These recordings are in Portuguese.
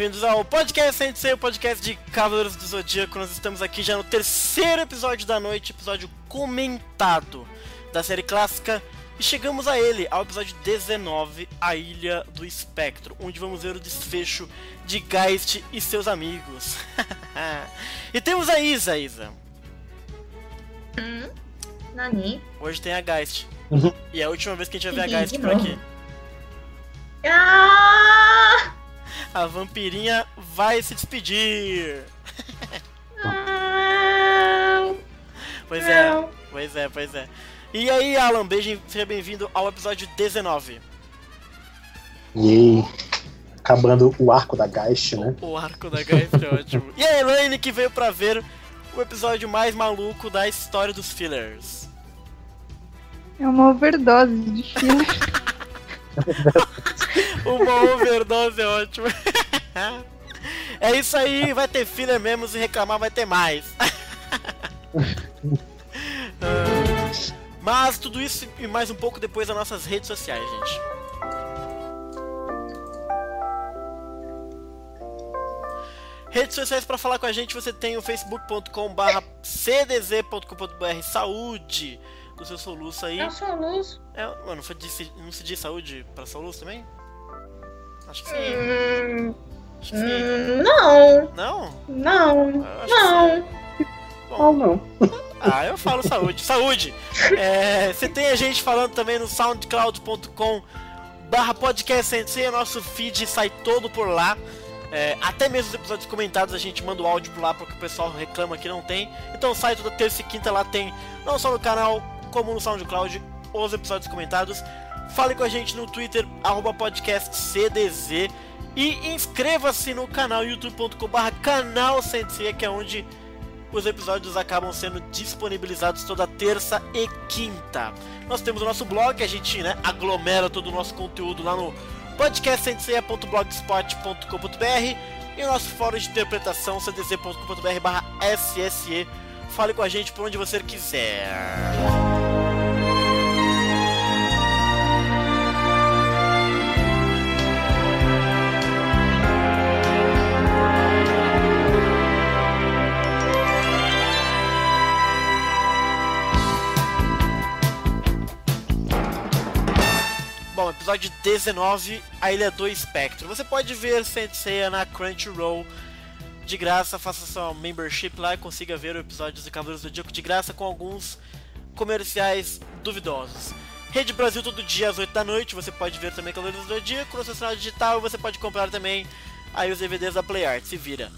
bem-vindos ao podcast Sensei, o podcast de Cavaleiros do Zodíaco. Nós estamos aqui já no terceiro episódio da noite, episódio comentado da série clássica. E chegamos a ele, ao episódio 19, A Ilha do Espectro, onde vamos ver o desfecho de Geist e seus amigos. e temos a Isa, Isa. Hum, Nani? Hoje tem a Geist. Uhum. E é a última vez que a gente vai ver a Geist por aqui. Ah! A vampirinha vai se despedir. Ah! Pois é, Não. pois é, pois é. E aí, Alan, beijo, seja bem-vindo ao episódio 19. E acabando o arco da Geist, né? O arco da Geist é ótimo. E a Elaine que veio pra ver o episódio mais maluco da história dos fillers. É uma overdose de fila. Uma overdose é ótimo. É isso aí, vai ter filler mesmo, se reclamar vai ter mais. Ah, Mas tudo isso e mais um pouco depois das nossas redes sociais, gente. Redes sociais para falar com a gente, você tem o facebook.com/barra cdz.com.br saúde do seu soluço aí. Eu sou luz. É, mano, foi de- não se diz saúde pra soluço também? Acho que sim. Hum, Acho que sim. hum, não, Não? não, Eu acho que não. Ou não. Ah, eu falo saúde. saúde! É, você tem a gente falando também no soundcloud.com barra podcast sensei, nosso feed sai todo por lá. É, até mesmo os episódios comentados a gente manda o áudio por lá porque o pessoal reclama que não tem. Então sai toda terça e quinta lá tem, não só no canal, como no SoundCloud, os episódios comentados. Fale com a gente no Twitter, podcastcdz. E inscreva-se no canal youtube.com barra canal Sensei, que é onde os episódios acabam sendo disponibilizados toda terça e quinta. Nós temos o nosso blog, a gente né, aglomera todo o nosso conteúdo lá no podcastsenseia.blogspot.com.br e o nosso fórum de interpretação cdz.com.br barra sse. Fale com a gente por onde você quiser. Bom, episódio 19, A Ilha do Espectro. Você pode ver Senseiya na Crunchyroll de graça, faça sua membership lá e consiga ver o episódio de Cavaleiros do Zodíaco de graça com alguns comerciais duvidosos. Rede Brasil todo dia às 8 da noite, você pode ver também Cavaleiros do Zodíaco no seu sinal digital e você pode comprar também aí os DVDs da PlayArt, se vira.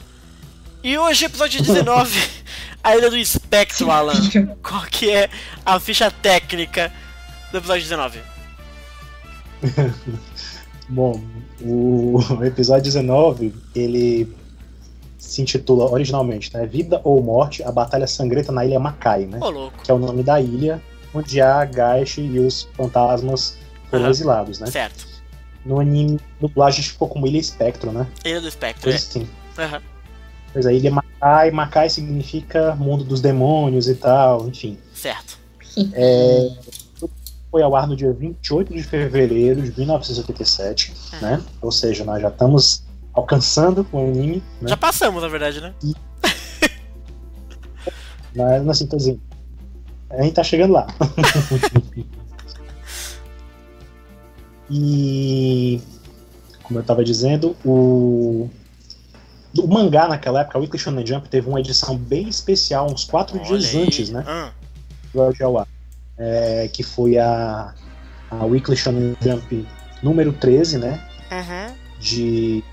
E hoje, episódio 19, A Ilha do Espectro, Alan. Qual que é a ficha técnica do episódio 19? Bom, o episódio 19, ele se intitula originalmente, né? Vida ou Morte, a Batalha Sangrenta na Ilha Makai, né? Louco. Que é o nome da ilha onde a Geist e os fantasmas foram Aham. exilados, né? Certo. No anime, dublagem ficou como Ilha Espectro, né? Ilha do Espectro, Coisa é. assim. Aham. Pois é, Ilha Makai, Makai significa mundo dos demônios e tal, enfim. Certo. É, foi ao ar no dia 28 de fevereiro de 1987, né? Ou seja, nós já estamos alcançando o anime, né? Já passamos, na verdade, né? Mas, assim, tô dizendo, a gente tá chegando lá. e, como eu tava dizendo, o, o mangá naquela época, o Weekly Shonen Jump, teve uma edição bem especial, uns quatro Olha dias aí. antes, né? Ah, do ar, é, que foi a, a Weekly Shonen Jump número 13, né? uhum. De,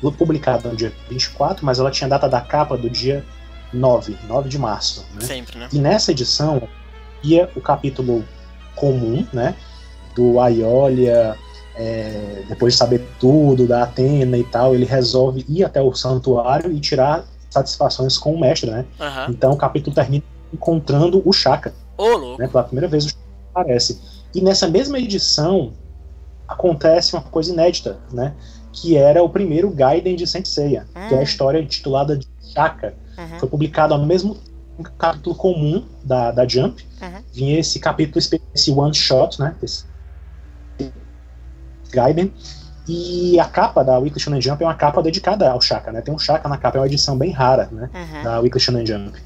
publicada no dia 24, mas ela tinha data da capa do dia 9, 9 de março, né? Sempre, né? E nessa edição ia o capítulo comum, né? Do Aiolia, é, depois de saber tudo da Atena e tal, ele resolve ir até o santuário e tirar satisfações com o mestre, né? Aham. Então o capítulo termina encontrando o Chaka, louco. né? Pela primeira vez o Chaka aparece. E nessa mesma edição acontece uma coisa inédita, né? Que era o primeiro Gaiden de Saint Seiya, que é a Hum. história intitulada de Chaka, Uhum. foi publicado ao mesmo tempo capítulo comum da, da Jump. Uhum. Vinha esse capítulo, esse one shot, né? Esse Gaiden. E a capa da Weekly Shonen Jump é uma capa dedicada ao Shaka, né? Tem um Shaka na capa, é uma edição bem rara, né? Uhum. Da Weekly Shonen Jump.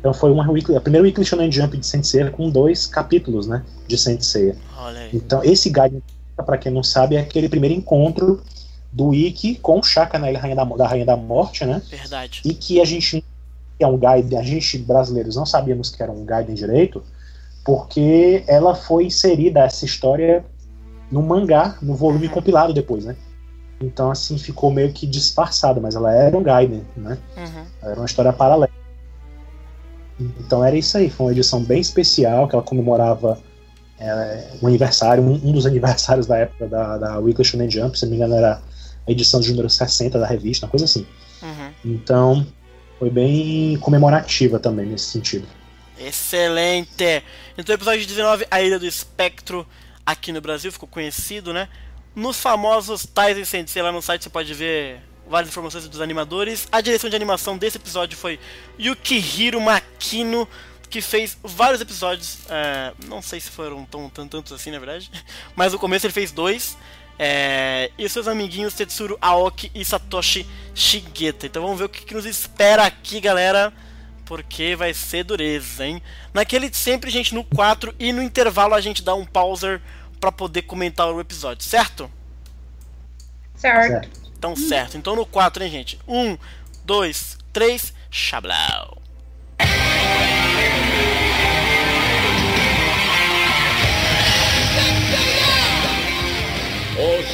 Então foi uma weekly, a primeira Weekly Shonen Jump de Saint Seiya com dois capítulos, né? De Saint Seiya. Olha aí. Então esse guide, para quem não sabe, é aquele primeiro encontro do Ikki com o Shaka na Ilha Rainha da, da Rainha da Morte, né? Verdade. E que a gente é um guide, a gente brasileiros não sabíamos que era um guide direito, porque ela foi inserida essa história no mangá, no volume Uhum. compilado depois, né? Então assim ficou meio que disfarçada, mas ela era um guide, né? Uhum. Era uma história paralela. Então era isso aí, foi uma edição bem especial que ela comemorava é, um aniversário, um, um dos aniversários da época da, da Weekly Shonen Jump, se não me engano era a edição de número 60 da revista, uma coisa assim. Uhum. Então foi bem comemorativa também nesse sentido. Excelente! Então, episódio 19, A Ilha do Espectro, aqui no Brasil, ficou conhecido, né? Nos famosos Tais Sensei, lá no site você pode ver várias informações dos animadores. A direção de animação desse episódio foi Yukihiro Makino, que fez vários episódios. é, não sei se foram tão, tão tantos assim, na verdade. Mas no começo ele fez dois. É, e os seus amiguinhos Tetsuro Aoki e Satoshi Shigeta. Então vamos ver o que, que nos espera aqui, galera porque vai ser dureza, hein? Naquele sempre, gente, no 4 e no intervalo a gente dá um pauser pra poder comentar o episódio, certo? Certo. Certo. Então, certo. Então no 4, hein, gente? 1, 2, 3, chablau.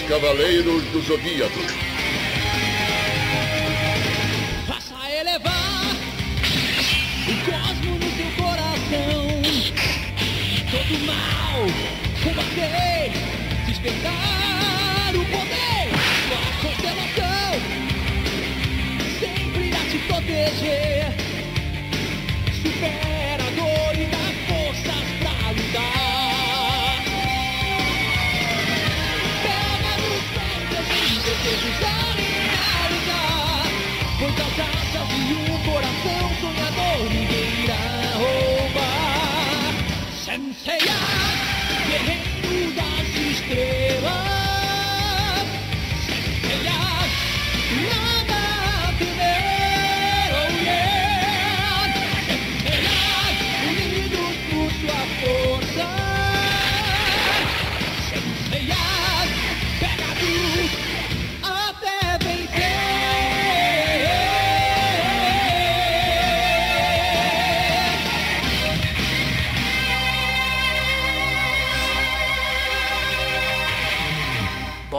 Cavaleiros do Zodíaco. Faça elevar o cosmo no seu coração. Todo mal combater, despertar o poder. Sua constelação sempre a te proteger.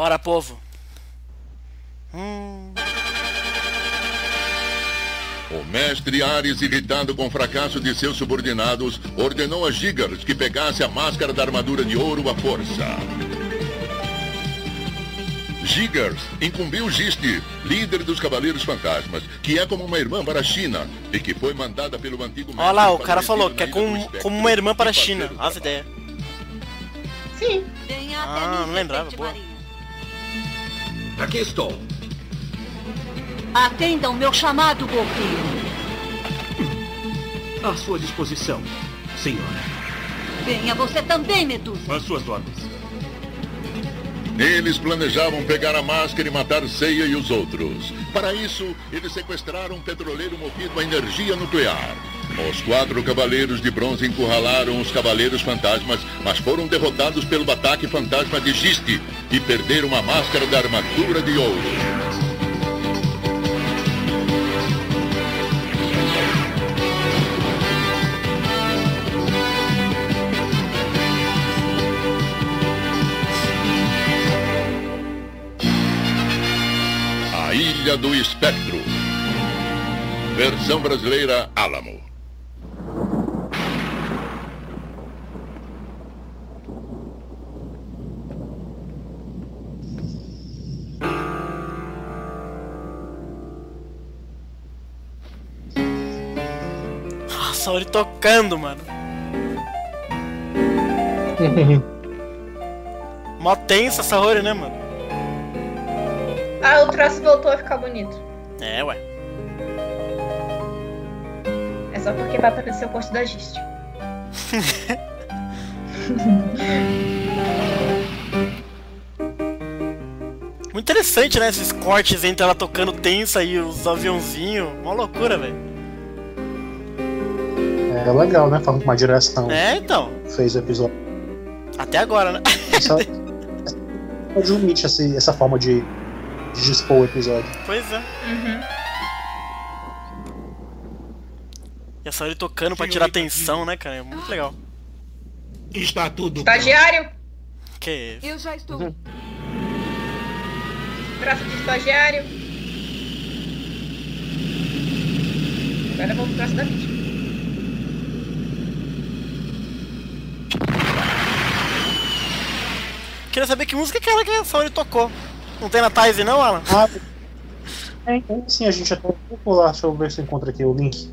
Bora, povo. Hum, O mestre Ares, irritado com o fracasso de seus subordinados, ordenou a Gigars que pegasse a máscara da armadura de ouro à força. Gigars incumbiu Giste, líder dos Cavaleiros Fantasmas, que é como uma irmã para a China e que foi mandada pelo antigo Olha lá, o para cara falou que é como, como uma irmã para a China. as trabalho. ideias. Sim. Ah, não lembrava, boa. Aqui estou. Atendam meu chamado, golfinho. À sua disposição, senhora. Venha você também, Medusa. Às suas ordens. Eles planejavam pegar a máscara e matar Seiya e os outros. Para isso, eles sequestraram um petroleiro movido a energia nuclear. Os quatro cavaleiros de bronze encurralaram os cavaleiros fantasmas, mas foram derrotados pelo ataque fantasma de Giste e perderam a máscara da armadura de ouro. Do Espectro. Versão brasileira Álamo. Nossa, ele tocando, mano. Mó tensa essa Rory, né, mano? Ah, o traço voltou a ficar bonito. É, ué. É só porque vai aparecer o post da Gist. interessante, né? Esses cortes entre ela tocando tensa e os aviãozinhos. Uma loucura, velho. É legal, né? Falando com uma direção. É, então. Fez o episódio. Até agora, né? Essa, admite essa, essa forma de dispor o episódio. Pois é. Uhum. E essa ele tocando pra tirar atenção, né, cara? É muito legal. Está tudo Estagiário! Que isso? Eu já estou. Uhum. Braço de estagiário. Agora vamos pro braço da vítima. Queria saber que música que era que a Saori tocou. Não tem na Thaise não, Alan? Ah, é, sim, a gente até. Vou lá, deixa eu ver se eu encontro aqui o link.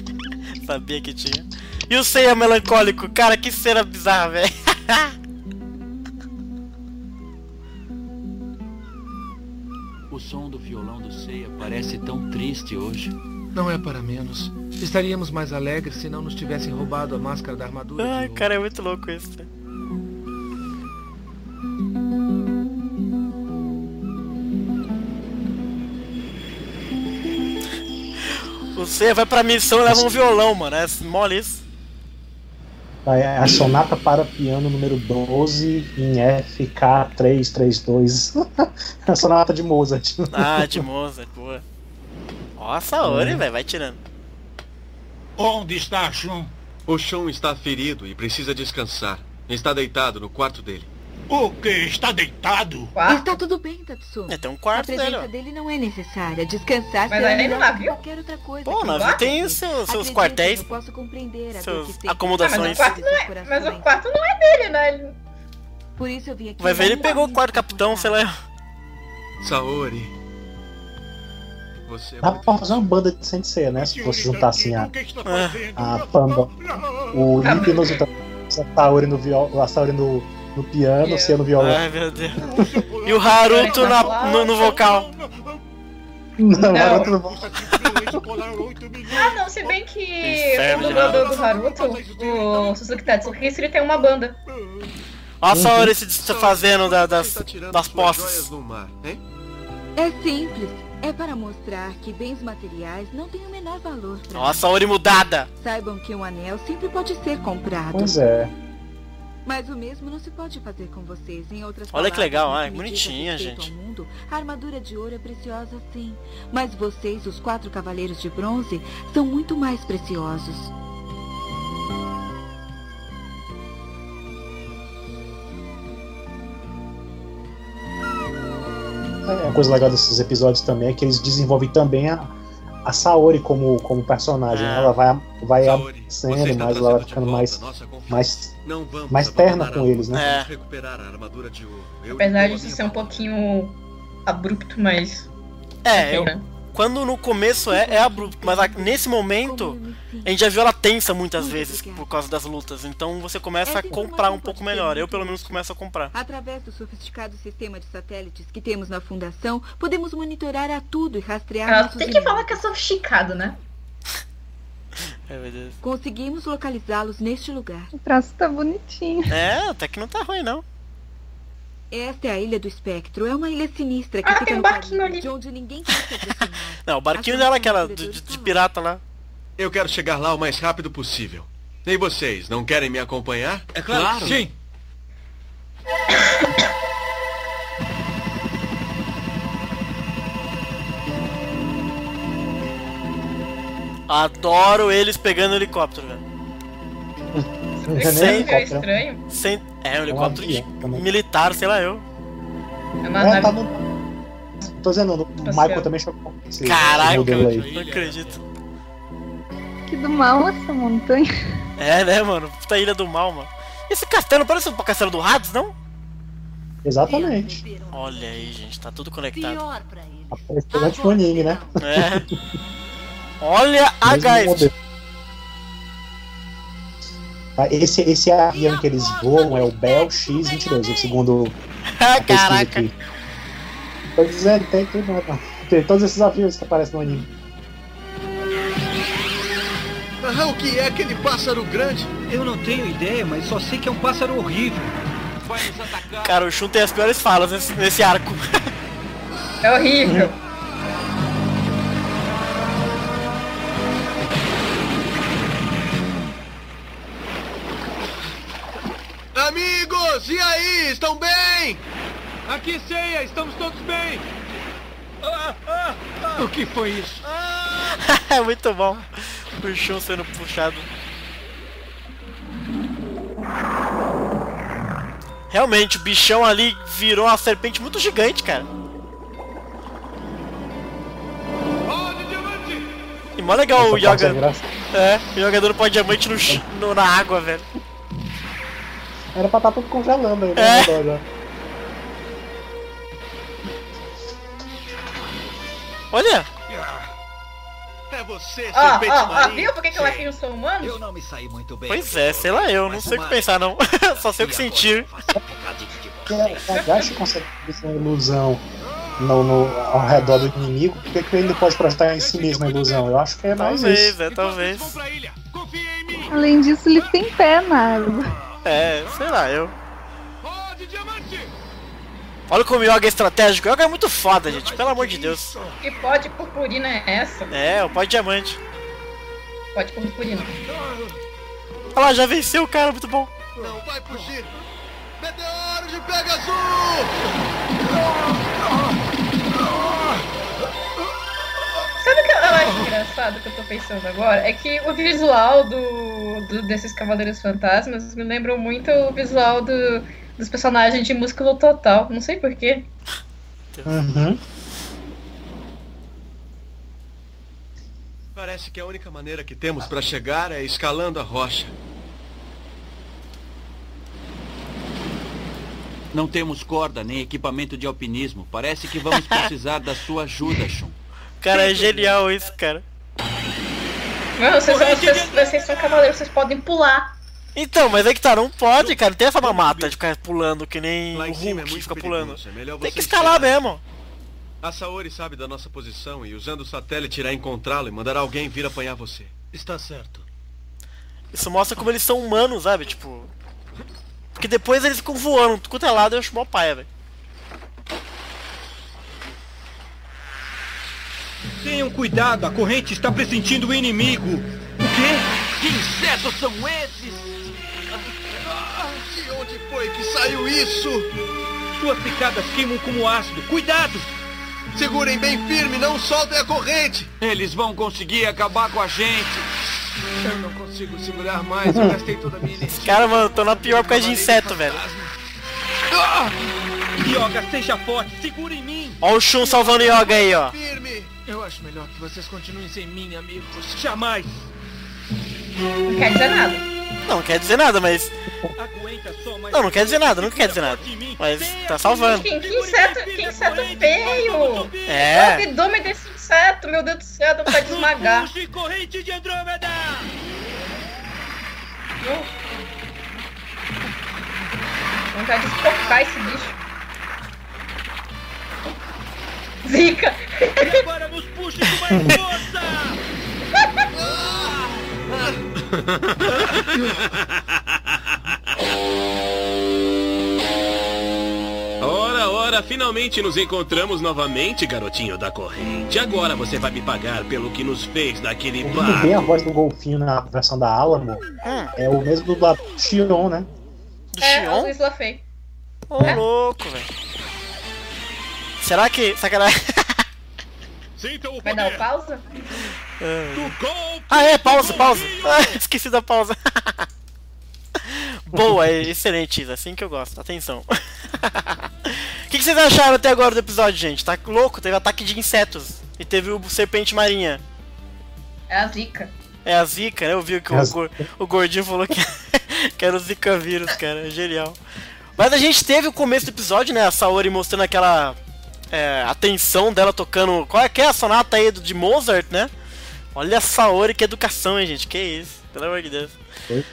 Sabia que tinha. E o Seiya melancólico? Cara, que cena bizarra, velho. O som do violão do Ceia parece tão triste hoje. Não é para menos. Estaríamos mais alegres se não nos tivessem roubado a máscara da armadura. Ai, cara, é muito louco isso. Seiya vai pra missão e leva um violão, mano. É mole isso. É a sonata para piano número 12 em FK332. a sonata de Mozart. Ah, de Mozart, boa. Ó, a Saori, Hum. velho, vai tirando. Onde está Shun? O Shun está ferido e precisa descansar. Está deitado no quarto dele. O que? Está deitado? Está tudo bem, Tatsu. É, tem um A quarto presença dele, dele não é necessária. Descansar Mas será melhor que navio? qualquer outra coisa. Pô, o navio tem seus, seus Acredite, quartéis, Eu posso compreender a seus acomodações. Ah, mas o quarto não é. Mas o quarto não é dele, né? Por isso eu vim aqui. Vai ver, ele pegou o quarto capitão, sei lá. Saori. Você é Dá pra fazer uma banda de sensei, né? Se fosse juntar assim a, O É. fazendo? a Panda, o Hypnos, o a Saori no viol, a Saori no, no piano, o Cia no violão. Ai, meu Deus. E o Haruto na, no, no vocal. Não, Não. Naruto não Custa simplesmente colar 8 milhões. Ah, não, se bem que Inferno o dublador do Haruto, o Suzuki Tatsuki, ele tem uma banda. Ó a Saori se desfazendo da- das, das posses. É simples. É para mostrar que bens materiais não têm o menor valor para Ó a Saori mudada. Saibam que um anel sempre pode ser comprado. Pois é. Mas o mesmo não se pode fazer com vocês. Em outras Olha que palavras, legal, que me diz bonitinha, gente. mundo, a armadura de ouro é preciosa sim. Mas vocês, os quatro cavaleiros de bronze, são muito mais preciosos. É, Uma coisa legal desses episódios também é que eles desenvolvem também a, a Saori como, como personagem. É. Ela vai, vai Saori, mais, ela vai ficando volta mais, mais, vamos mais terna com a eles, né? É. Vamos recuperar a armadura de ouro. Eu Apesar e disso minha ser um pouquinho abrupto, mas. É, eu, né? quando no começo é, é abrupto, mas a- nesse momento a gente já viu ela tensa muitas vezes por causa das lutas. Então você começa a comprar um pouco melhor. Eu pelo menos começo a comprar. Através do sofisticado sistema de satélites que temos na fundação, podemos monitorar a tudo e rastrear Ela tem que falar que é sofisticado, né? É, meu Deus. Conseguimos localizá-los neste lugar. O traço tá bonitinho. É, até que não tá ruim não. Esta é a Ilha do Espectro. É uma ilha sinistra que Ah, fica tem um no barquinho ali. de onde ninguém quer se. Não, o barquinho dela é aquela de, de- de pirata lá. Eu quero chegar lá o mais rápido possível. E vocês, não querem me acompanhar? É claro. Sim. Adoro eles pegando o helicóptero, velho. Não é é estranho. Sem... É um helicóptero também. militar, sei lá eu. É uma É, nave. tá no... Tô dizendo, o Michael também chocou aí. não acredito. Que do mal essa montanha. É, né, mano? Puta ilha do mal, mano. Esse castelo parece o castelo do Hades, não? Exatamente. Olha aí, gente, tá tudo conectado. Pior pra ele. Apareceu antes do anime, né? É. Olha a modelo. Ah, Esse, esse avião que eles voam é o Bell X-22, o segundo Caraca. Tô dizendo, tem tudo, né? Tem todos esses aviões que aparecem no anime. Ah, o que é aquele pássaro grande? Eu não tenho ideia, mas só sei que é um pássaro horrível. Vai nos atacar. Cara, o Shun tem as piores falas nesse, nesse arco. É horrível. Amigos, e aí? Estão bem? Aqui, ceia, estamos todos bem. Ah, ah, ah. O que foi isso? é muito bom. O chão sendo puxado. Realmente, o bichão ali virou uma serpente muito gigante, cara. E mó legal o é Yoga. É, o jogador pode diamante no, no- na água, velho. Era pra estar tudo congelando aí, É. né? agora já. Olha! É você, serpente ó, ó, marinha. viu por que que eu acho que não sou humano? Eu não me saí muito bem. Pois é, sei lá eu, não sei o que pensar não. Só sei o que sentir. A Gacha consegue fazer uma ilusão no, no- ao redor do inimigo, por que que ele não pode projetar em si mesmo a ilusão? Eu acho que é mais Talvez, isso. é, talvez. Além disso, ele tem pé na água. É, sei lá, eu. Olha como o Yoga é estratégico. O Yoga é muito foda, gente. Pelo amor de Deus. Que pode purpurina é essa? É, o pai diamante. Pode purpurina. Olha lá, já venceu o cara, muito bom. Não vai fugir. Meteoro de Pegasus! Engraçado que eu tô pensando agora? É que o visual do, do- desses Cavaleiros Fantasmas me lembram muito o visual do, dos personagens de Músculo Total. Não sei porquê. Uhum. Parece que a única maneira que temos para chegar é escalando a rocha. Não temos corda nem equipamento de alpinismo. Parece que vamos precisar da sua ajuda, Shun. Cara, é genial isso, cara. Não, vocês, são, vocês, vocês são cavaleiros, vocês podem pular. Então, mas é que tá, não pode, cara. Não tem essa mamata de ficar pulando que nem Lá o cima é Hulk muito fica pulando. é Tem que escalar esperar. mesmo. A Saori sabe da nossa posição e usando o satélite irá encontrá-lo e mandar alguém vir apanhar você. Está certo. Isso mostra como eles são humanos, sabe? Tipo. Porque depois eles ficam voando, tudo quanto é lado, eu acho mó paia, velho. Tenham cuidado, a corrente está pressentindo o inimigo. O quê? Que insetos são esses? De onde foi que saiu isso? Suas picadas queimam como ácido. Cuidado! Segurem bem firme, não soltem a corrente! Eles vão conseguir acabar com a gente. Eu não consigo segurar mais, eu gastei toda a minha energia. Cara, mano, tô na pior por causa de inseto, velho. Ah! Yoga, seja forte, segura em mim! Ó o Shun salvando o Yoga aí, ó. Eu acho melhor que vocês continuem sem mim, amigos. Jamais! Não quer dizer nada. Não, não quer dizer nada, mas. Aguenta só mais Não, não quer dizer nada, não quer dizer nada. Mas tá salvando. Que, que inseto, que inseto feio! É. O abdômen desse inseto, meu Deus do céu, dá pra desmagar. Corrente de Andrômeda! Vontade de esse bicho. Zica! E agora nos puxe com mais força! Ora, ora, finalmente nos encontramos novamente, garotinho da corrente. Agora você vai me pagar pelo que nos fez naquele bar. tem a voz do golfinho na versão da Alamo Hum, é o mesmo do Xion, né? do É, o Xion? Luiz Lafay. Ô, louco, velho. Será que. Sacanagem. Sintam o Vai dar o pausa? Ah, é, pausa, pausa. Ah, esqueci da pausa. Boa, é excelente, Isa, assim que eu gosto. Atenção. O que, que vocês acharam até agora do episódio, gente? Tá louco? Teve ataque de insetos. E teve o serpente marinha. É a zica. É a Zika, né? Eu vi que É o, o gordinho falou que, que era o Zika vírus, cara. Genial. Mas a gente teve o começo do episódio, né? A Saori mostrando aquela é, atenção dela tocando. Qual é que é a sonata aí de Mozart, né? Olha a Saori, que educação, hein, gente? Que isso, pelo amor de Deus. Foi.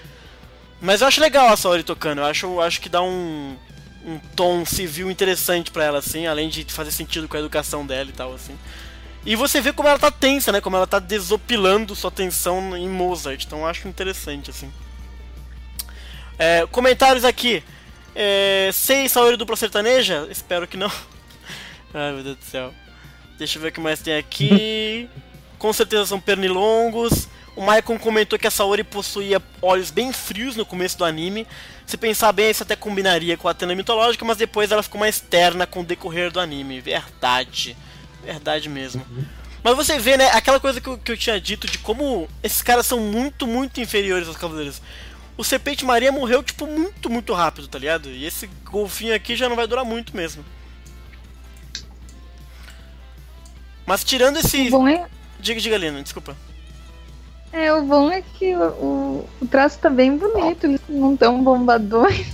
Mas eu acho legal a Saori tocando. Eu acho, acho que dá um, um tom civil interessante pra ela, assim, além de fazer sentido com a educação dela e tal, assim. E você vê como ela tá tensa, né? Como ela tá desopilando sua atenção em Mozart. Então eu acho interessante, assim. É, comentários aqui. É, sei Saori dupla sertaneja? Espero que não. Ai meu Deus do céu. Deixa eu ver o que mais tem aqui. Com certeza são pernilongos. O Maicon comentou que a Saori possuía olhos bem frios no começo do anime. Se pensar bem, isso até combinaria com a Atena mitológica, mas depois ela ficou mais terna com o decorrer do anime. Verdade. Verdade mesmo. Mas você vê, né, aquela coisa que eu, que eu tinha dito de como esses caras são muito, muito inferiores aos Cavaleiros. O Serpente Maria morreu, tipo, muito, muito rápido, tá ligado? E esse golfinho aqui já não vai durar muito mesmo. Mas tirando esse. O bom é, Diga, diga, Lena, desculpa. é, o bom é que o, o, traço tá bem bonito, eles não tão bombadões.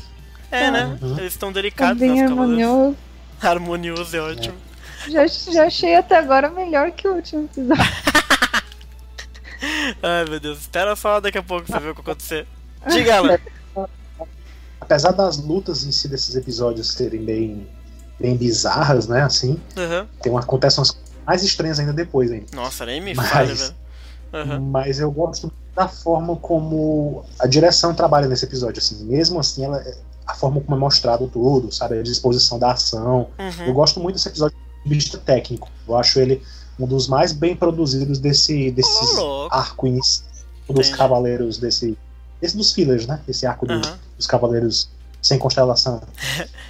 É, né? Eles estão Tá delicados, bem os Cavaleiros. harmonioso. Harmonioso é ótimo. Já, já achei até agora melhor que o último episódio. Ai, meu Deus. Espera só daqui a pouco pra ver o que vai acontecer. Diga, ela. Apesar das lutas em si desses episódios serem bem, bem bizarras, né? Assim, Aham. tem uma, acontecem umas coisas mais estranhas ainda depois, hein? Nossa, nem me Mas- fale, velho. Aham. Mas eu gosto da forma como a direção trabalha nesse episódio, assim. Mesmo assim, ela, a forma como é mostrado tudo, sabe? A disposição da ação. Uhum. Eu gosto muito desse episódio de vista técnico. Eu acho ele um dos mais bem produzidos desse, desses louco. arco inicial dos Entendi. cavaleiros desse. Esse dos fillers, né? Esse arco do- Aham. dos cavaleiros sem constelação.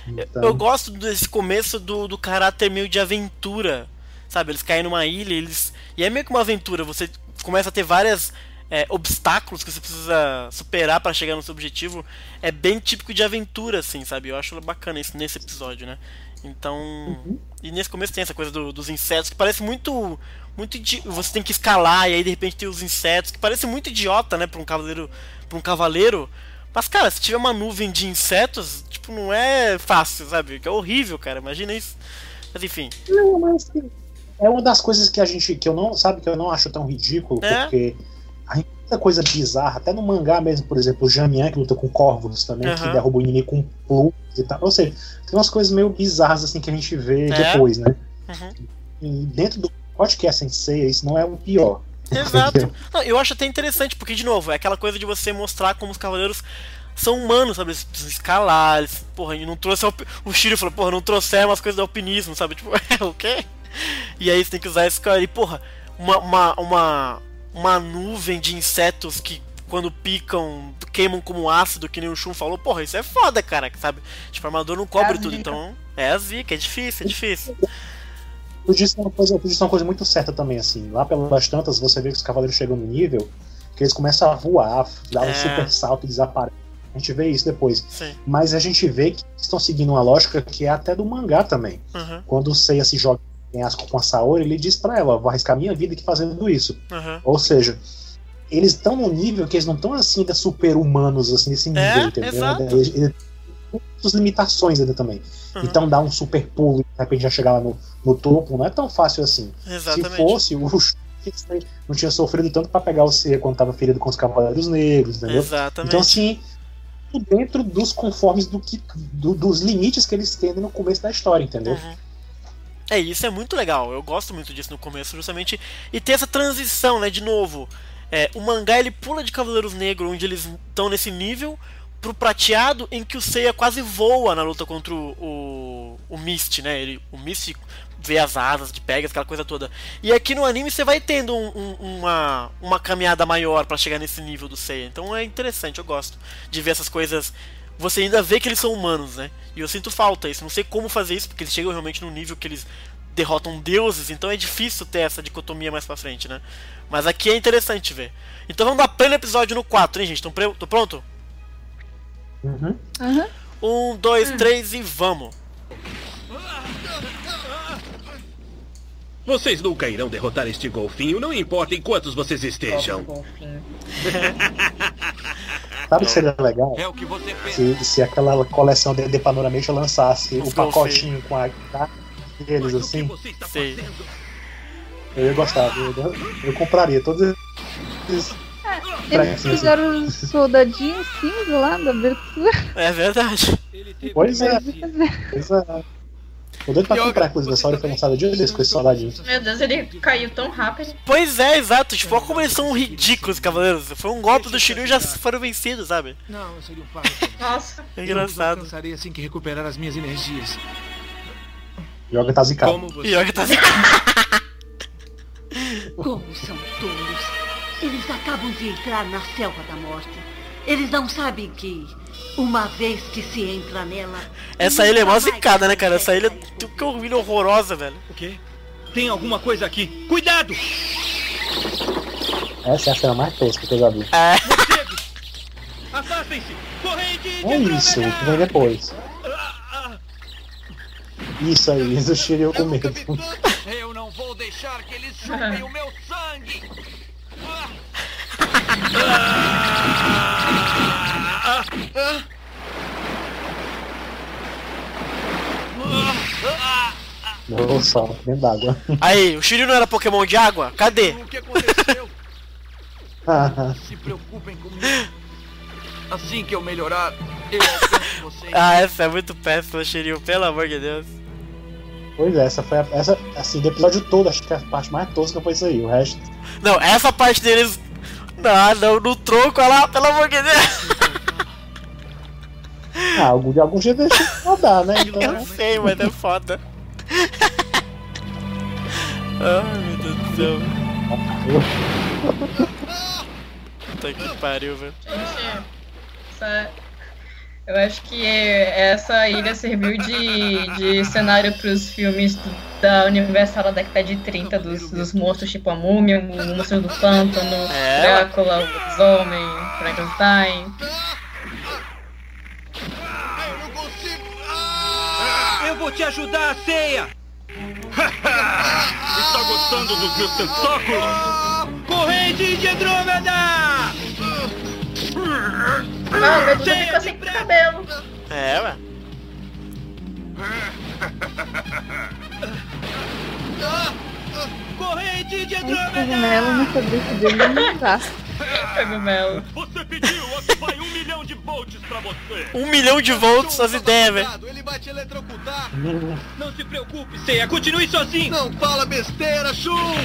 Então, Eu gosto desse começo do, do caráter meio de aventura. Sabe, eles caem numa ilha, eles. E é meio que uma aventura, você começa a ter várias é, obstáculos que você precisa superar pra chegar no seu objetivo. É bem típico de aventura, assim, sabe? Eu acho bacana isso nesse episódio, né? Então. E nesse começo tem essa coisa do- dos insetos que parece muito. Muito idi- Você tem que escalar e aí de repente tem os insetos, que parece muito idiota, né, pra um cavaleiro. Pra um cavaleiro. Mas, cara, se tiver uma nuvem de insetos, tipo, não é fácil, sabe? É horrível, cara. Imagina isso. Mas enfim. Não, mas é uma das coisas que a gente. que eu não. Sabe que eu não acho tão ridículo, É? porque a gente tem muita coisa bizarra, até no mangá mesmo, por exemplo, o Jamian que luta com corvos também, que derruba o inimigo com plumas e tal. Ou seja, tem umas coisas meio bizarras assim que a gente vê É? depois, né? Uhum. E dentro do podcast Sensei, isso não é o pior. Exato. Não, eu acho até interessante, porque, de novo, é aquela coisa de você mostrar como os cavaleiros são humanos, sabe? Eles precisam escalar, eles, porra, e não trouxe o Shiro falou, porra, não trouxeram as coisas do alpinismo, sabe? Tipo, é o quê? E aí você tem que usar esse cara. E, porra, uma, uma, uma, uma nuvem de insetos que quando picam, queimam como ácido, que nem o Shun falou, porra, isso é foda, cara, sabe? Tipo, a armadura não cobre É tudo, zica. então é a zica, é difícil, é difícil. Tu disse uma coisa, uma coisa muito certa também, assim. Lá pelas tantas, você vê que os cavaleiros chegam no nível que eles começam a voar, dar um É. super salto e desaparecem. A gente vê isso depois. Sim. Mas a gente vê que estão seguindo uma lógica que é até do mangá também. Uhum, Quando o Seiya se joga em asco com a Saori, ele diz pra ela: vou arriscar minha vida aqui fazendo isso. uhum. Ou seja, eles estão num nível que eles não estão assim ainda super humanos, assim, nesse nível, É, entendeu? exato. Eles, eles têm suas limitações ainda também. Uhum. Então dar um super pulo e de repente já chegar lá no, no topo não é tão fácil assim. Exatamente. Se fosse, o não tinha sofrido tanto pra pegar o Seiya quando tava ferido com os Cavaleiros Negros, entendeu? Exatamente. Então, assim, dentro dos conformes do que, do- dos limites que eles têm no começo da história, entendeu? Uhum. É, isso é muito legal. Eu gosto muito disso no começo, justamente. E ter essa transição, né? De novo, é, o mangá ele pula de Cavaleiros Negros, onde eles estão nesse nível, pro prateado, em que o Seiya quase voa na luta contra o, o, o Mist, né? Ele, o Mist vê as asas de Pegasus, aquela coisa toda. E aqui no anime você vai tendo um- um- uma, uma caminhada maior pra chegar nesse nível do Seiya. Então é interessante, eu gosto de ver essas coisas. Você ainda vê que eles são humanos, né? E eu sinto falta isso. Não sei como fazer isso, porque eles chegam realmente num nível que eles derrotam deuses, então é difícil ter essa dicotomia mais pra frente, né? Mas aqui é interessante ver. Então vamos dar pleno episódio no 4, hein, gente? Tão pre- Tô pronto? Uhum. Aham. Um, dois, três e vamos. Vocês nunca irão derrotar este golfinho, não importa em quantos vocês estejam. Sabe o que seria legal? É o que você pensa. Se, se aquela coleção de, de Panoramation lançasse Os o pacotinho com a tá, deles assim, Sei. eu ia gostar. Eu, eu, eu compraria todos esses. Eles fizeram o soldadinho cinza lá da abertura. É verdade. Pois é, pois é. Tô doido pra comprar, inclusive, essa hora foi lançada dia desse com esse soldadinho. Meu Deus, ele caiu tão rápido. Pois é, exato. Tipo, olha como eles são ridículos, cavaleiros. Foi um golpe do Shiryu e já foram vencidos, sabe? Não, eu seria um fardo. Nossa. É engraçado. Eu alcançarei assim que recuperar as minhas energias. Yoga tá zicado. Como você... Yoga tá zicado. Como são tolos. Eles acabam de entrar na selva da morte. Eles não sabem que, uma vez que se entra nela. Essa ilha é mó zicada, né, cara? Essa ilha é que ilha horrorosa, velho. O quê? Tem alguma coisa aqui. Cuidado! Essa é a cena mais tosca que eu já vi. É. Afastem-se! Corrente É isso, o que vem depois. Isso aí, o Shiryu com medo. Eu não vou deixar que eles chupem o meu sangue! Meu sal, dentro d'água. Aí, o Shiryu não era Pokémon de água? Cadê? O que aconteceu? Ah, Se preocupem comigo. Assim que eu melhorar, eu alcanço vocês. Ah, essa é muito péssima, Shiryu, pelo amor de Deus. pois é, essa foi a, essa, assim, do episódio todo, acho que a parte mais tosca foi isso aí. O resto. Não, essa parte deles. Não, não, no tronco, olha lá, pelo amor de Deus. Ah, algum, de algum jeito deixa de rodar, né? Então, Eu sei, mas é foda. Ai, meu Deus do céu. Puta que pariu, velho. Gente, essa- eu acho que essa ilha serviu de, de cenário pros filmes da Universal da década de 30, dos, dos monstros tipo a múmia, o monstro do pântano, É. Drácula, o lobisomem, Frankenstein. Vou te ajudar, ceia! Está gostando dos meus tentáculos? Corrente de Andrômeda! Ah, o meu Dudu ficou sem cabelo. É, ué. Corrente de cogumelo na cabeça dele não dá. Cogumelo. Você pediu, vai um milhão de volts pra você. Um milhão de volts as ideias, velho. Ele vai te eletrocutar. Não se preocupe, ceia, continue sozinho! Não fala besteira, Shun!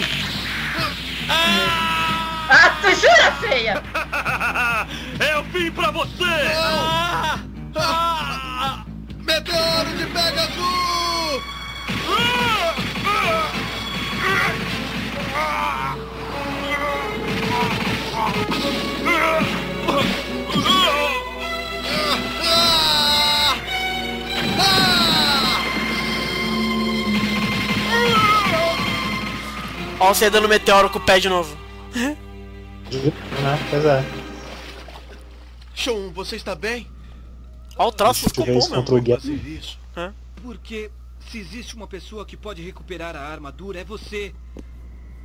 Ah, tu jura, feia? É o fim pra você! Ah! Ah! Meteoro de Pegasus! Ó, você dando meteoro com o pé de novo. né? Pois é. Shun, você está bem? Ó, o troço ficou bom mesmo. Fazer isso. Porque se existe uma pessoa que pode recuperar a armadura, é você.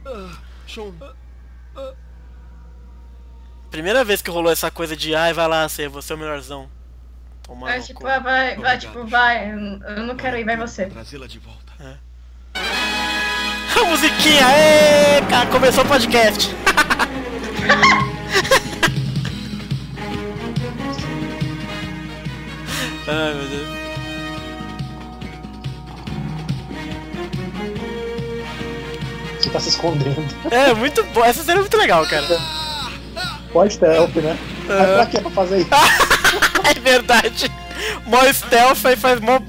Ah, Shun, Primeira vez que rolou essa coisa de ai, vai lá, você, você é o melhorzão. Vai, no tipo, vai, vai, vai, Obrigado. tipo, vai. Eu não quero ir, vai você. trazê-la de volta. A musiquinha, ê, cara, começou o podcast. Ai, meu Deus. Você tá se escondendo. É, muito bom. Essa cena é muito legal, cara. Pode stealth, né? Mas É. pra que pra fazer isso? É verdade. Mó stealth aí faz mó.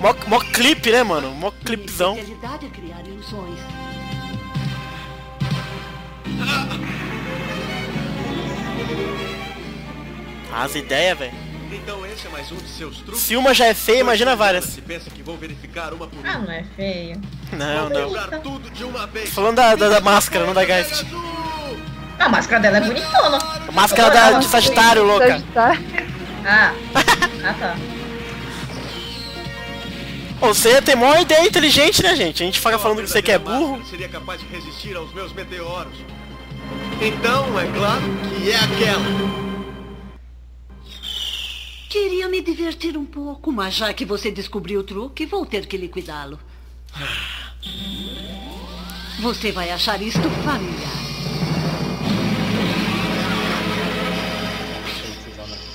Mó, mó clipe, né, mano? Mó clipzão. Especialidade é ilusões. As ideias, velho. Então esse é mais um de seus truques? Se uma já é feia, imagina várias. Se pensa que vão verificar uma por Ah, uma. não é feio. Não, Vou não. tudo de uma vez. Falando da, da, da máscara, não da Geist. A máscara dela é bonitona. A máscara da, de Sagitário, louca. Sagitário. Ah, ah tá. Você tem maior ideia inteligente, né, gente? A gente fica falando que você que é burro. Seria capaz de resistir aos meus meteoros. Então, é claro que é aquela. Queria me divertir um pouco, mas já que você descobriu o truque, vou ter que liquidá-lo. Você vai achar isto familiar.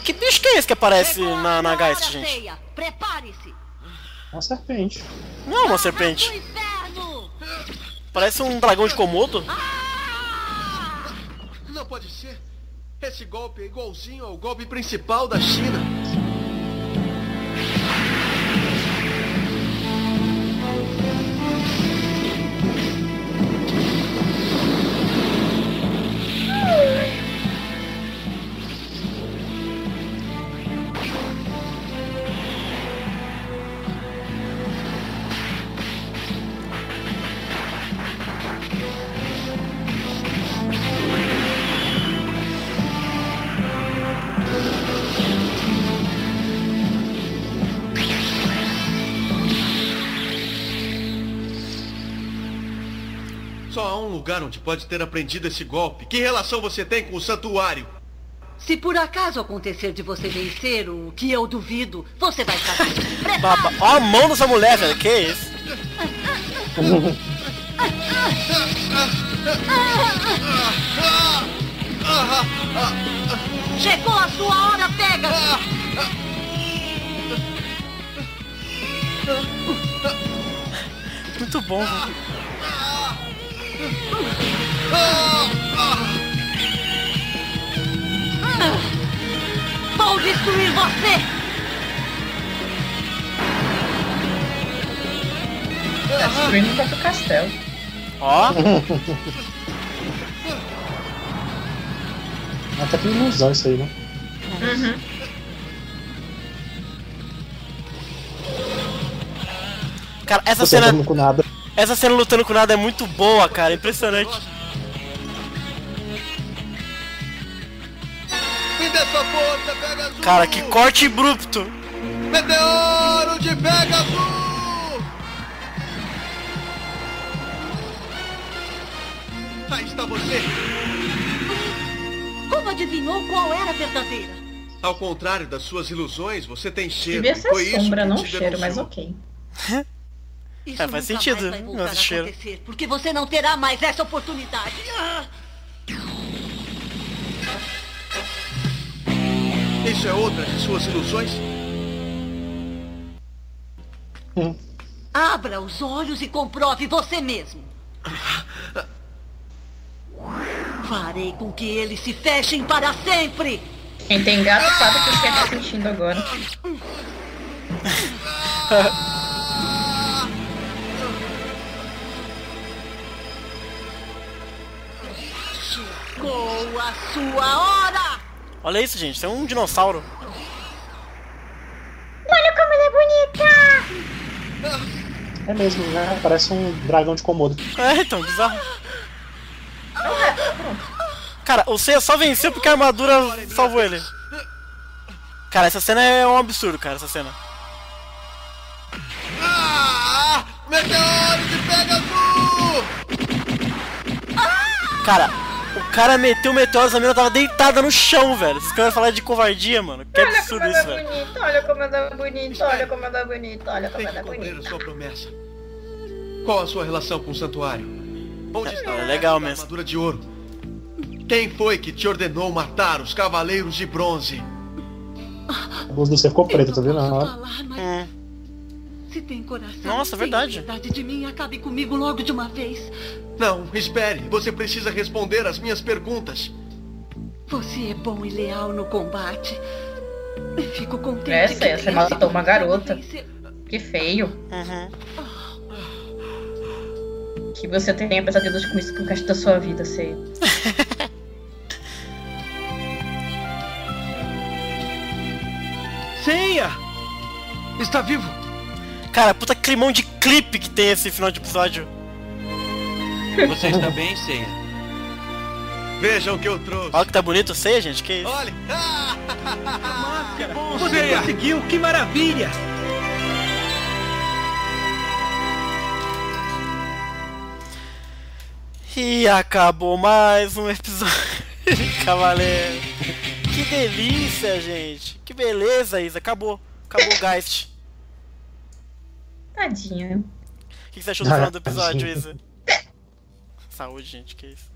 Que bicho que é esse que aparece na, na Geist, gente? Prepare-se. Uma serpente. Não é uma serpente. Parece um dragão de Komodo. Não pode ser. Esse golpe é igualzinho ao golpe principal da China. Um lugar onde pode ter aprendido esse golpe. Que relação você tem com o santuário? Se por acaso acontecer de você vencer, o que eu duvido, você vai saber. Baba. Ó a mão dessa mulher, velho. Que isso? Chegou a sua hora, pega! Muito bom, velho. Vou destruir você! Tá destruindo o próprio castelo. Ó. Até que ilusão isso aí, né? Uhum. Cara, essa cena. com nada. Essa cena lutando com nada é muito boa, cara. Impressionante. Me dê sua força, Pegasus! Cara, que corte abrupto. Meteoro de Pegasus! Aí está você! Como adivinhou qual era a verdadeira? Ao contrário das suas ilusões, você tem cheiro. Devia ser Foi isso sombra, que não cheiro, mas ok. Isso É, faz nunca sentido, mais vai voltar mas a cheiro. acontecer, porque você não terá mais essa oportunidade. Ah! Isso é outra de suas ilusões? Abra os olhos e comprove você mesmo. Farei com que eles se fechem para sempre. Quem tem gato sabe o que você tá sentindo agora. Chegou a sua hora. Olha isso, gente. Tem um dinossauro. Olha como ela é bonita! É mesmo, né? Parece um dragão de Komodo. É, então, bizarro. Cara, o Seiya só venceu porque a armadura salvou ele. Cara, essa cena é um absurdo, cara, essa cena. Ah! Meteoro de Pegasus! Cara, cara meteu o meteoro, a mina tava deitada no chão, velho. Esse cara vai falar de covardia, mano. Que Olha como absurdo ela isso, é velho. bonita, olha como ela é bonita, olha como ela é bonita, olha como ela é que cumprir a bonita. sua promessa. Qual a sua relação com o santuário? Onde está é legal mesmo. armadura de ouro? Quem foi que te ordenou matar os cavaleiros de bronze? A luz do céu ficou preta, tá vendo? Falar, mas Hum. Se tem coração, Nossa, verdade. piedade de mim, acabe comigo logo de uma vez. Não, espere. Você precisa responder às minhas perguntas. Você é bom e leal no combate. Fico contente. Essa, que você matou uma garota. vencer. Que feio. Uhum. Que você tenha pesadelos com isso pro resto da sua vida, sei. Senha! Está vivo! Cara, puta climão de clipe que tem esse final de episódio. Você está bem, Seiya? Vejam o que eu trouxe. Olha que tá bonito o Seiya, gente. Que isso? Olhe! Que bom, Você conseguiu! Que maravilha! E acabou mais um episódio de Cavaleiro. Que delícia, gente. Que beleza, Isa. Acabou. Acabou o Geist. Tadinha. O que você achou do final do episódio, Isa? Saúde, gente. Que isso.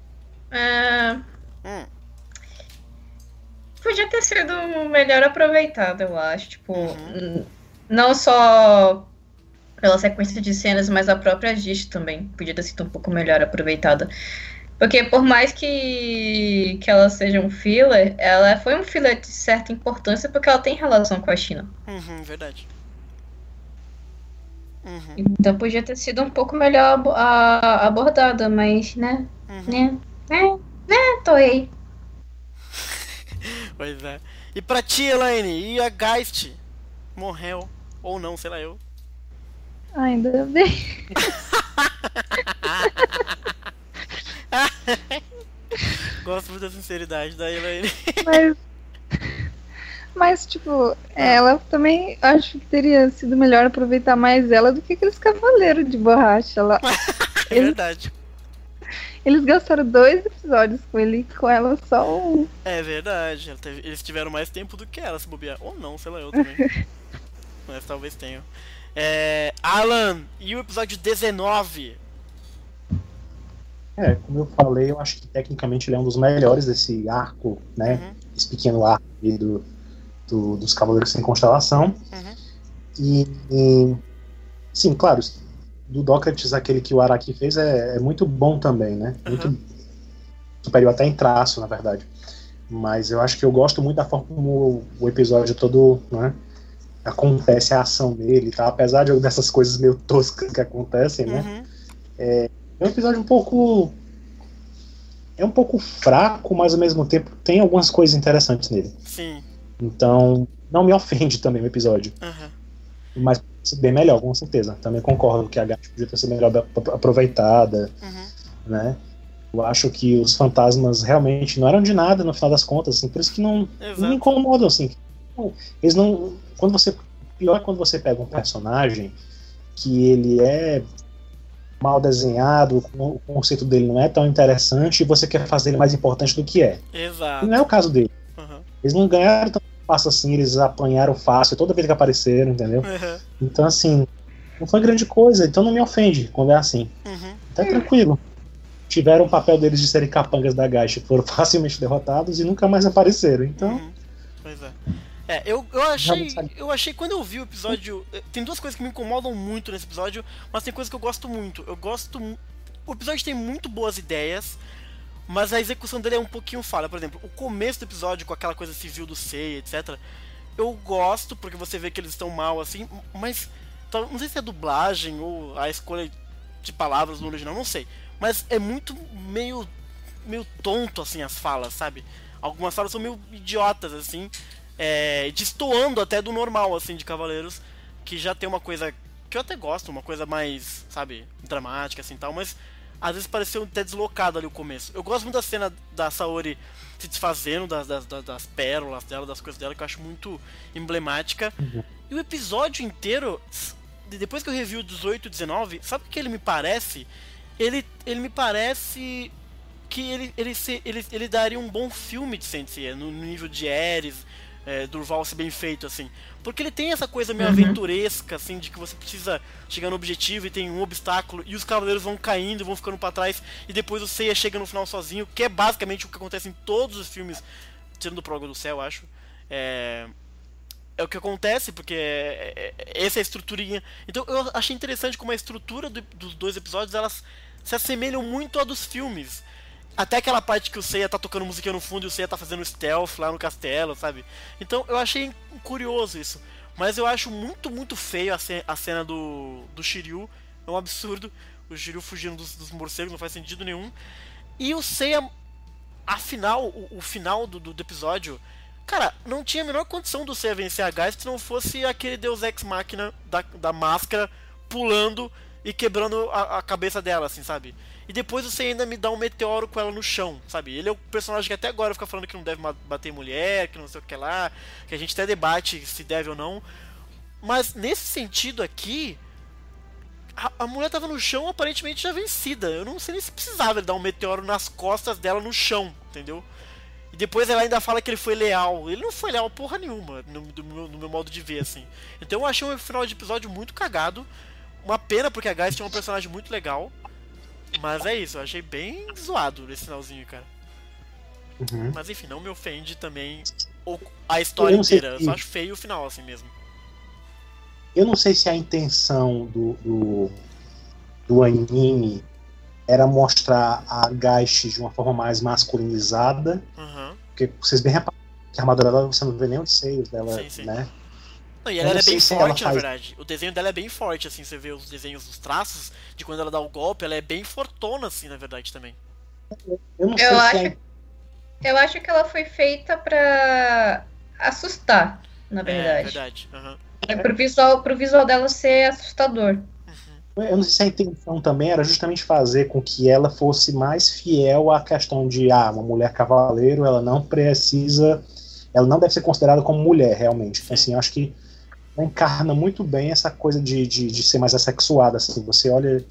Ah, Hum. podia ter sido melhor aproveitado, eu acho. Tipo, n- não só pela sequência de cenas, mas a própria Gist também. Podia ter sido um pouco melhor aproveitada. Porque por mais que, que ela seja um filler, ela foi um filler de certa importância porque ela tem relação com a China. Uhum, verdade. Uhum. Então podia ter sido um pouco melhor abordada, mas, né? Uhum. Né? Né? Né? Tô aí. Pois é. E pra ti, Elaine, e a Geist? Morreu. Ou não, sei lá eu. Ainda bem. Gosto muito da sinceridade da Elaine. Mas. Mas, tipo, ela também acho que teria sido melhor aproveitar mais ela do que aqueles cavaleiros de borracha lá. É verdade. Eles gastaram dois episódios com ele e com ela só um. É verdade. Eles tiveram mais tempo do que ela se bobear. Ou não, sei lá eu também. Mas talvez tenham. É, Alan, e o episódio 19? É, como eu falei, eu acho que tecnicamente ele é um dos melhores desse arco, né? Esse pequeno arco do, do- dos Cavaleiros Sem Constelação. E, e, sim, claro, do Dócrates, aquele que o Araki fez é, é muito bom também, né? Muito superior até em traço, na verdade. Mas eu acho que eu gosto muito da forma como o, episódio todo, né? Acontece a ação dele, tá? Apesar de dessas coisas meio toscas que acontecem, né? É, é um episódio um pouco. É um pouco fraco, mas ao mesmo tempo tem algumas coisas interessantes nele. Sim. Então, não me ofende também o episódio. Aham. Mas bem melhor, com certeza. Também concordo que a Gat podia ter sido melhor ap- aproveitada. Né? Eu acho que os fantasmas realmente não eram de nada no final das contas, assim, por isso que não, não me incomodam, assim. Eles não. Quando você. Pior é quando você pega um personagem que ele é mal desenhado, o conceito dele não é tão interessante e você quer fazer ele mais importante do que é. Exato. E não é o caso dele. Uhum. Eles não ganharam tão fácil assim, eles apanharam fácil toda vez que apareceram, entendeu? Uhum. Então, assim, não foi grande coisa, então não me ofende quando é assim. Uhum. Tá tranquilo. Tiveram o papel deles de serem capangas da Gacha, foram facilmente derrotados e nunca mais apareceram. Então, Pois é. É, eu, eu achei. Eu achei quando eu vi o episódio. eh, Tem duas coisas que me incomodam muito nesse episódio, mas tem coisas que eu gosto muito. Eu gosto. O episódio tem muito boas ideias, mas a execução dele é um pouquinho falha. Por exemplo, o começo do episódio com aquela coisa civil do Sei, etc. Eu gosto, porque você vê que eles estão mal assim, mas. Não sei se é dublagem ou a escolha de palavras no original, não sei. Mas é muito meio. meio tonto assim as falas, sabe? Algumas falas são meio idiotas, assim. É, destoando até do normal, assim, de Cavaleiros. Que já tem uma coisa que eu até gosto, uma coisa mais, sabe, dramática, assim tal, mas às vezes pareceu até deslocado ali o começo. Eu gosto muito da cena da Saori se desfazendo das, das, das, pérolas dela, das coisas dela, que eu acho muito emblemática. E o episódio inteiro, depois que eu revi o 18 e 19, sabe o que ele me parece? Ele, ele me parece que ele, ele, se- ele, ele daria um bom filme de Sensei, no, no nível de Ares, é, Durval ser bem feito, assim. Porque ele tem essa coisa meio Uhum. aventuresca, assim, de que você precisa chegar no objetivo e tem um obstáculo, e os cavaleiros vão caindo, vão ficando pra trás, e depois o Seiya chega no final sozinho, que é basicamente o que acontece em todos os filmes, tirando o Prólogo do Céu, acho. É, é o que acontece, porque é- é- essa é a estruturinha. Então eu achei interessante como a estrutura do- dos dois episódios elas se assemelham muito à dos filmes. Até aquela parte que o Seiya tá tocando musiquinha no fundo e o Seiya tá fazendo stealth lá no castelo, sabe? Então eu achei curioso isso. Mas eu acho muito, muito feio a, ce- a cena do, do Shiryu. É um absurdo. O Shiryu fugindo dos, dos morcegos, não faz sentido nenhum. E o Seiya, afinal, o, o final do, do, do episódio, cara, não tinha a menor condição do Seiya vencer a Geist se não fosse aquele Deus Ex Machina da, da máscara pulando e quebrando a, a cabeça dela, assim, sabe? E depois você ainda me dá um meteoro com ela no chão, sabe? Ele é o personagem que até agora fica falando que não deve bater mulher, que não sei o que lá, que a gente até debate se deve ou não. Mas nesse sentido aqui, a, a mulher tava no chão aparentemente já vencida. Eu não sei nem se precisava ele dar um meteoro nas costas dela no chão, entendeu? E depois ela ainda fala que ele foi leal. Ele não foi leal porra nenhuma, no, meu, no meu modo de ver, assim. Então eu achei um final de episódio muito cagado. Uma pena, porque a Geist é um personagem muito legal. Mas é isso, eu achei bem zoado esse finalzinho, cara. Uhum. Mas enfim, não me ofende também a história Eu inteira. Eu se- só acho feio o final, assim mesmo. eu não sei se a intenção do, do, do anime era mostrar a Geist de uma forma mais masculinizada. Uhum. Porque vocês bem reparam que a armadura dela você não vê nem os seios dela, Sim, sim. né? Não, e ela não é bem forte, na faz- verdade. O desenho dela é bem forte, assim, você vê os desenhos dos traços de quando ela dá o golpe, ela é bem fortona, assim, na verdade, também. Eu não Eu sei acho, se é eu acho que ela foi feita pra assustar, na É, verdade. verdade. aham. É pro visual, pro visual dela ser assustador. Eu não sei se a intenção também era justamente fazer com que ela fosse mais fiel à questão de ah, uma mulher cavaleiro, ela não precisa, ela não deve ser considerada como mulher realmente. Então, assim, eu acho que encarna muito bem essa coisa de, de, de ser mais assexuada. Assim, você olha,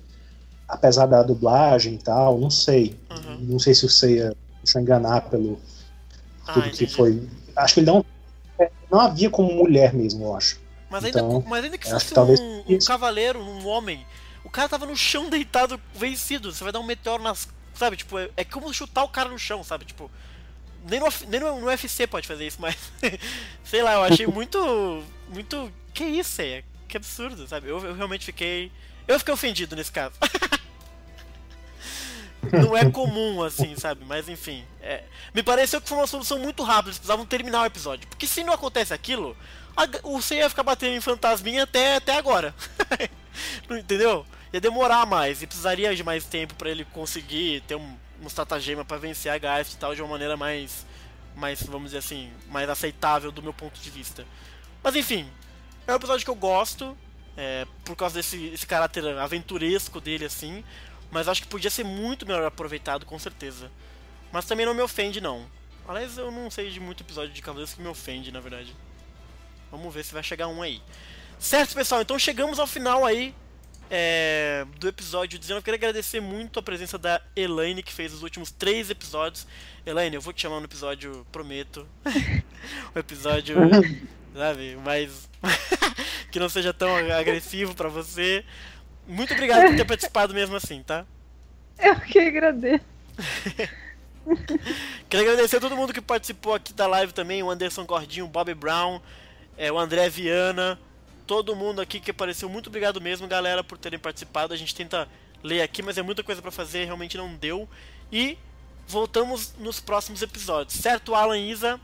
apesar da dublagem e tal, não sei, não sei se o Seiya deixou enganar pelo tudo que foi. Acho que ele não é, não havia como mulher mesmo, eu acho. Mas ainda, Então, mas ainda que fosse que talvez um, um cavaleiro, um homem, o cara tava no chão deitado, vencido. Você vai dar um meteoro nas. Sabe, tipo, é, é como chutar o cara no chão, sabe? Tipo. Nem no, nem no, no UFC pode fazer isso, mas. sei lá, eu achei muito. Muito. Que isso, é? Que absurdo, sabe? Eu, eu realmente fiquei. Eu fiquei ofendido nesse caso. Não é comum, assim, sabe? Mas enfim. é, Me pareceu que foi uma solução muito rápida, eles precisavam terminar o episódio. Porque se não acontece aquilo, a- o Sei ia ficar batendo em fantasminha até, até agora. Entendeu? Ia demorar mais e precisaria de mais tempo pra ele conseguir ter um, um estratagema pra vencer a Geist e tal de uma maneira mais, mais, vamos dizer assim, mais aceitável do meu ponto de vista. Mas enfim, é um episódio que eu gosto, é, por causa desse esse caráter aventuresco dele assim, mas acho que podia ser muito melhor aproveitado com certeza. Mas também não me ofende não. Aliás, eu não sei de muito episódio de Cavaleiros que me ofende, na verdade. Vamos ver se vai chegar um aí. Certo, pessoal, então chegamos ao final aí é, do episódio 19. Eu queria agradecer muito a presença da Elaine, que fez os últimos três episódios. Elaine, eu vou te chamar no episódio, prometo. um episódio, sabe, mais. que não seja tão agressivo pra você. Muito obrigado por ter participado mesmo assim, tá? Eu que agradeço. Quero agradecer a todo mundo que participou aqui da live também, o Anderson Gordinho, o Bob Brown, é, o André Viana, todo mundo aqui que apareceu. Muito obrigado mesmo, galera, por terem participado. A gente tenta ler aqui, mas é muita coisa pra fazer, realmente não deu. E voltamos nos próximos episódios, certo, Alan e Isa?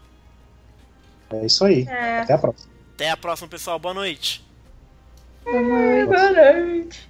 É isso aí. É. Até a próxima. Até a próxima, pessoal. Boa noite. Boa noite.